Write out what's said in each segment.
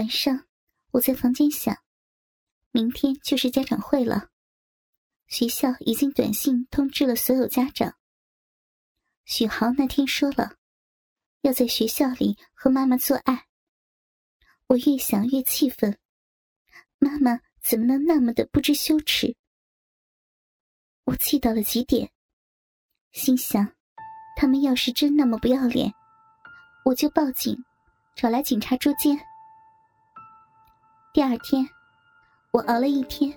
晚上，我在房间想，明天就是家长会了，学校已经短信通知了所有家长。许豪那天说了，要在学校里和妈妈做爱。我越想越气愤，妈妈怎么能那么的不知羞耻？我气到了极点，心想，他们要是真那么不要脸，我就报警，找来警察捉奸。第二天，我熬了一天，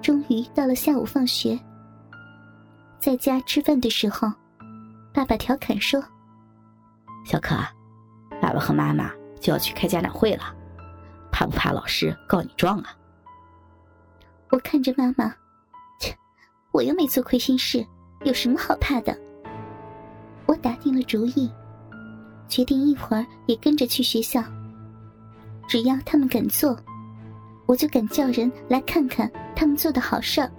终于到了下午放学。在家吃饭的时候，爸爸调侃说：“小可，爸爸和妈妈就要去开家长会了，怕不怕老师告你状啊？”我看着妈妈，切，我又没做亏心事，有什么好怕的？我打定了主意，决定一会儿也跟着去学校。只要他们敢做，我就敢叫人来看看他们做的好事儿。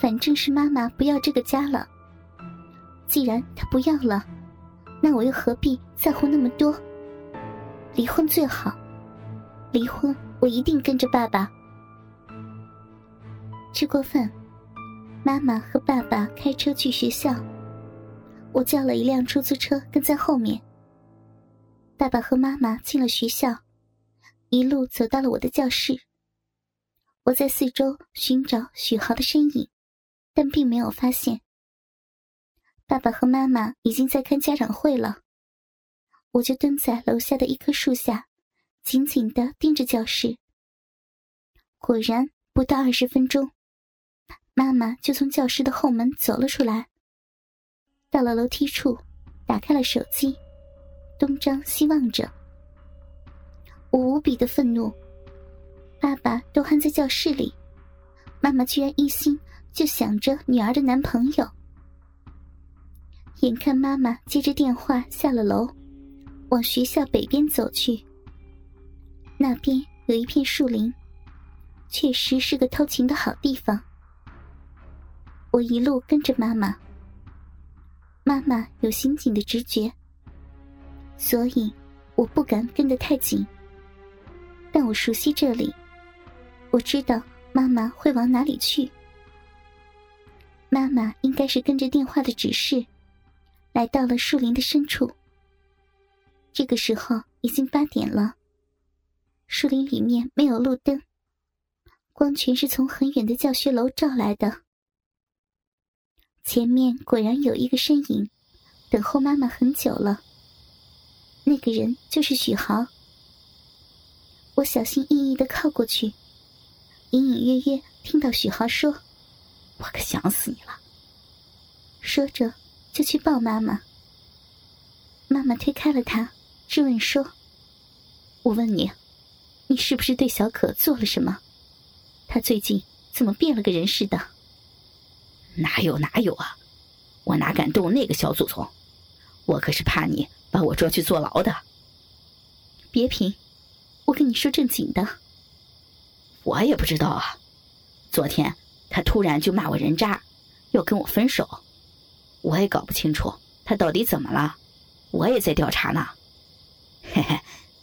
反正是妈妈不要这个家了，既然她不要了，那我又何必在乎那么多？离婚最好，离婚我一定跟着爸爸。吃过饭，妈妈和爸爸开车去学校，我叫了一辆出租车跟在后面。爸爸和妈妈进了学校。一路走到了我的教室，我在四周寻找许豪的身影，但并没有发现。爸爸和妈妈已经在开家长会了，我就蹲在楼下的一棵树下，紧紧的盯着教室。果然，不到二十分钟，妈妈就从教室的后门走了出来，到了楼梯处，打开了手机，东张西望着。我无比的愤怒，爸爸都还在教室里，妈妈居然一心就想着女儿的男朋友。眼看妈妈接着电话下了楼，往学校北边走去。那边有一片树林，确实是个偷情的好地方。我一路跟着妈妈，妈妈有刑警的直觉，所以我不敢跟得太紧。但我熟悉这里，我知道妈妈会往哪里去。妈妈应该是跟着电话的指示，来到了树林的深处。这个时候已经八点了，树林里面没有路灯，光全是从很远的教学楼照来的。前面果然有一个身影，等候妈妈很久了。那个人就是许豪。我小心翼翼的靠过去，隐隐约约听到许豪说：“我可想死你了。”说着就去抱妈妈。妈妈推开了他，质问说：“我问你，你是不是对小可做了什么？他最近怎么变了个人似的？”“哪有哪有啊！我哪敢动那个小祖宗？我可是怕你把我抓去坐牢的。”别贫。我跟你说正经的，我也不知道啊。昨天他突然就骂我人渣，要跟我分手，我也搞不清楚他到底怎么了。我也在调查呢。嘿嘿，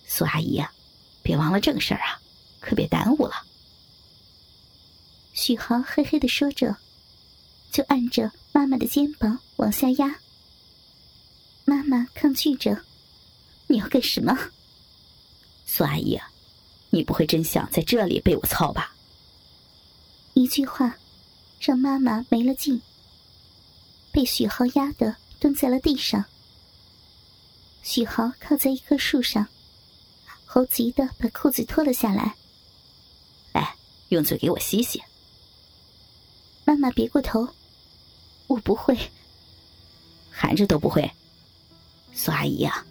苏阿姨，别忘了正事儿啊，可别耽误了。许豪嘿嘿的说着，就按着妈妈的肩膀往下压。妈妈抗拒着：“你要干什么？”苏阿姨，你不会真想在这里被我操吧？一句话，让妈妈没了劲，被许豪压得蹲在了地上。许豪靠在一棵树上，猴急的把裤子脱了下来。来，用嘴给我吸吸。妈妈别过头，我不会，含着都不会。苏阿姨啊，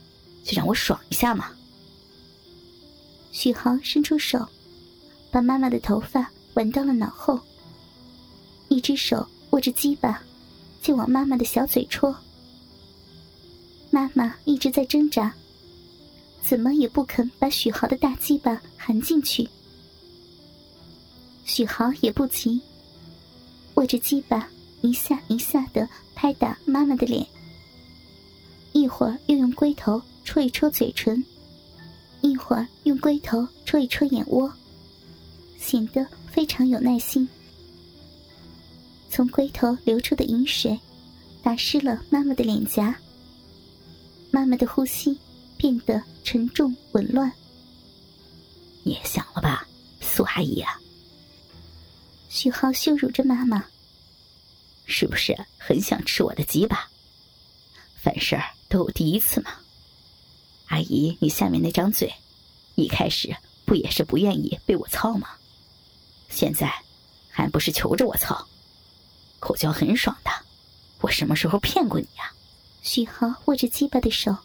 就让我爽一下嘛。许豪伸出手，把妈妈的头发挽到了脑后，一只手握着鸡巴，就往妈妈的小嘴戳。妈妈一直在挣扎，怎么也不肯把许豪的大鸡巴含进去。许豪也不急，握着鸡巴一下一下的拍打妈妈的脸，一会儿又用龟头戳一戳嘴唇。一会儿用龟头戳一戳眼窝，显得非常有耐心。从龟头流出的饮水打湿了妈妈的脸颊，妈妈的呼吸变得沉重紊乱。你也想了吧，苏阿姨啊！许浩羞辱着妈妈，是不是很想吃我的鸡巴？凡事都有第一次嘛。阿姨，你下面那张嘴，一开始不也是不愿意被我操吗？现在还不是求着我操？口交很爽的，我什么时候骗过你呀？许豪握着鸡巴的手，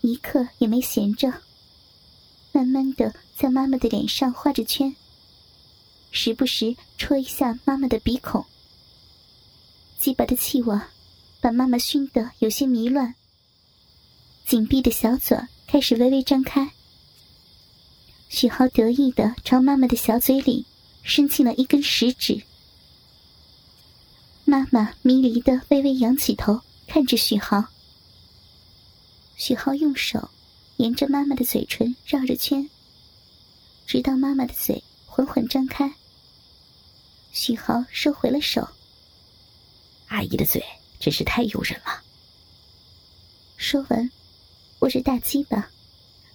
一刻也没闲着，慢慢的在妈妈的脸上画着圈，时不时戳一下妈妈的鼻孔。鸡巴的气味把妈妈熏得有些迷乱，紧闭的小嘴开始微微张开。许浩得意的朝妈妈的小嘴里伸进了一根食指。妈妈迷离的微微仰起头，看着许浩。许浩用手沿着妈妈的嘴唇绕着圈，直到妈妈的嘴缓缓张开。许浩收回了手。阿姨的嘴真是太诱人了。说完，握着大鸡巴，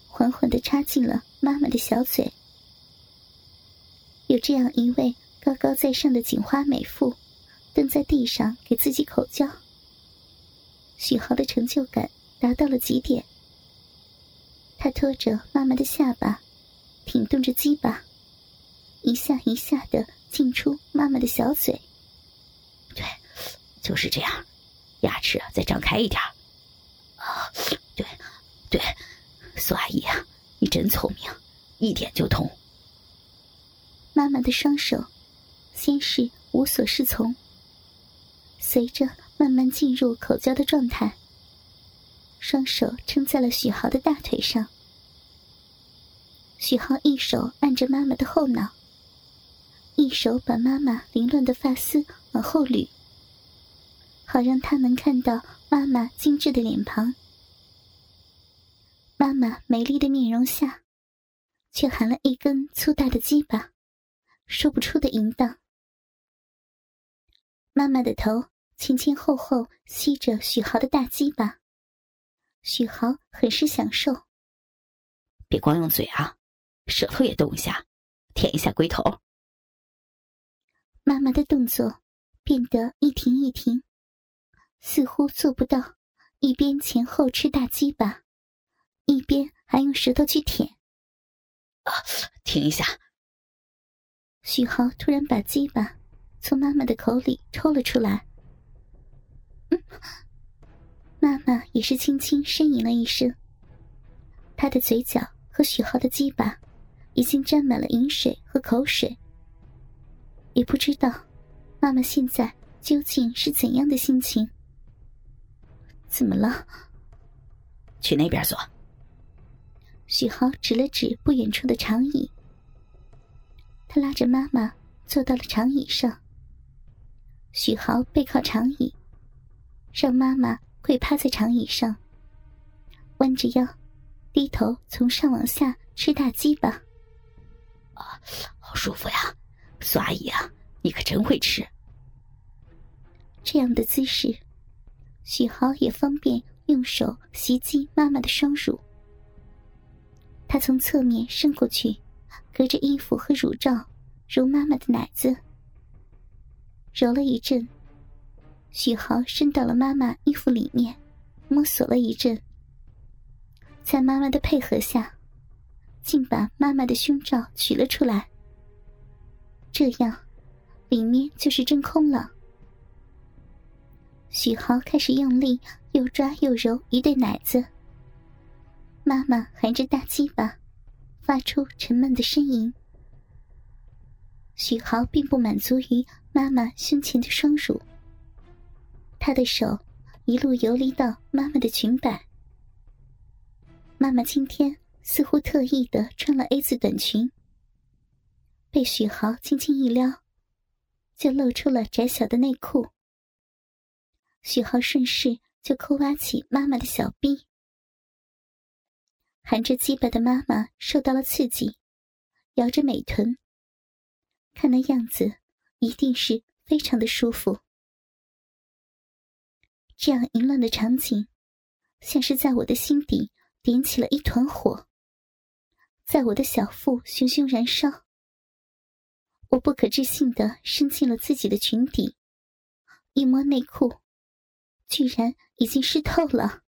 缓缓的插进了妈妈的小嘴。有这样一位高高在上的警花美妇。蹲在地上给自己口交，许豪的成就感达到了极点。他拖着妈妈的下巴，挺动着鸡巴，一下一下的进出妈妈的小嘴。对，就是这样，牙齿再张开一点。啊，对，对，苏阿姨啊，你真聪明，一点就通。妈妈的双手先是无所适从。随着慢慢进入口交的状态，双手撑在了许豪的大腿上。许豪一手按着妈妈的后脑，一手把妈妈凌乱的发丝往后捋，好让他能看到妈妈精致的脸庞。妈妈美丽的面容下，却含了一根粗大的鸡巴，说不出的淫荡。妈妈的头前前后后吸着许豪的大鸡巴，许豪很是享受。别光用嘴啊，舌头也动一下，舔一下龟头。妈妈的动作变得一停一停，似乎做不到一边前后吃大鸡巴，一边还用舌头去舔。啊，停一下！许豪突然把鸡巴。从妈妈的口里抽了出来，妈妈也是轻轻呻吟了一声。她的嘴角和许浩的鸡巴已经沾满了饮水和口水，也不知道妈妈现在究竟是怎样的心情。怎么了？去那边坐。许豪指了指不远处的长椅，他拉着妈妈坐到了长椅上。许豪背靠长椅，让妈妈跪趴在长椅上，弯着腰，低头从上往下吃大鸡巴。啊，好舒服呀，苏阿姨啊，你可真会吃。这样的姿势，许豪也方便用手袭击妈妈的双乳。他从侧面伸过去，隔着衣服和乳罩揉妈妈的奶子。揉了一阵，许豪伸到了妈妈衣服里面，摸索了一阵，在妈妈的配合下，竟把妈妈的胸罩取了出来。这样，里面就是真空了。许豪开始用力又抓又揉一对奶子，妈妈含着大鸡巴，发出沉闷的呻吟。许豪并不满足于妈妈胸前的双乳，他的手一路游离到妈妈的裙摆。妈妈今天似乎特意的穿了 A 字短裙，被许豪轻轻一撩，就露出了窄小的内裤。许豪顺势就抠挖起妈妈的小臂，含着鸡巴的妈妈受到了刺激，摇着美臀，看那样子，一定是非常的舒服。这样淫乱的场景，像是在我的心底点起了一团火，在我的小腹熊熊燃烧。我不可置信的伸进了自己的裙底，一摸内裤，居然已经湿透了。